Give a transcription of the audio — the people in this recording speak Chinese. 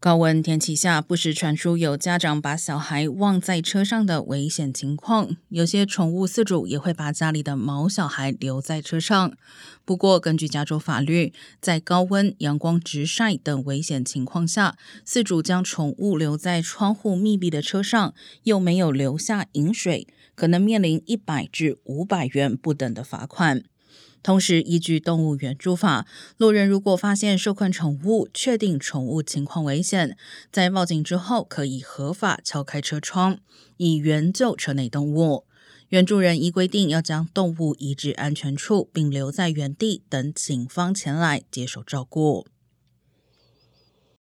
高温天气下，不时传出有家长把小孩忘在车上的危险情况。有些宠物饲主也会把家里的毛小孩留在车上。不过，根据加州法律，在高温、阳光直晒等危险情况下，饲主将宠物留在窗户密闭的车上，又没有留下饮水，可能面临一百至五百元不等的罚款。同时，依据动物援助法，路人如果发现受困宠物，确定宠物情况危险，在报警之后，可以合法敲开车窗，以援救车内动物。援助人依规定要将动物移至安全处，并留在原地等警方前来接受照顾。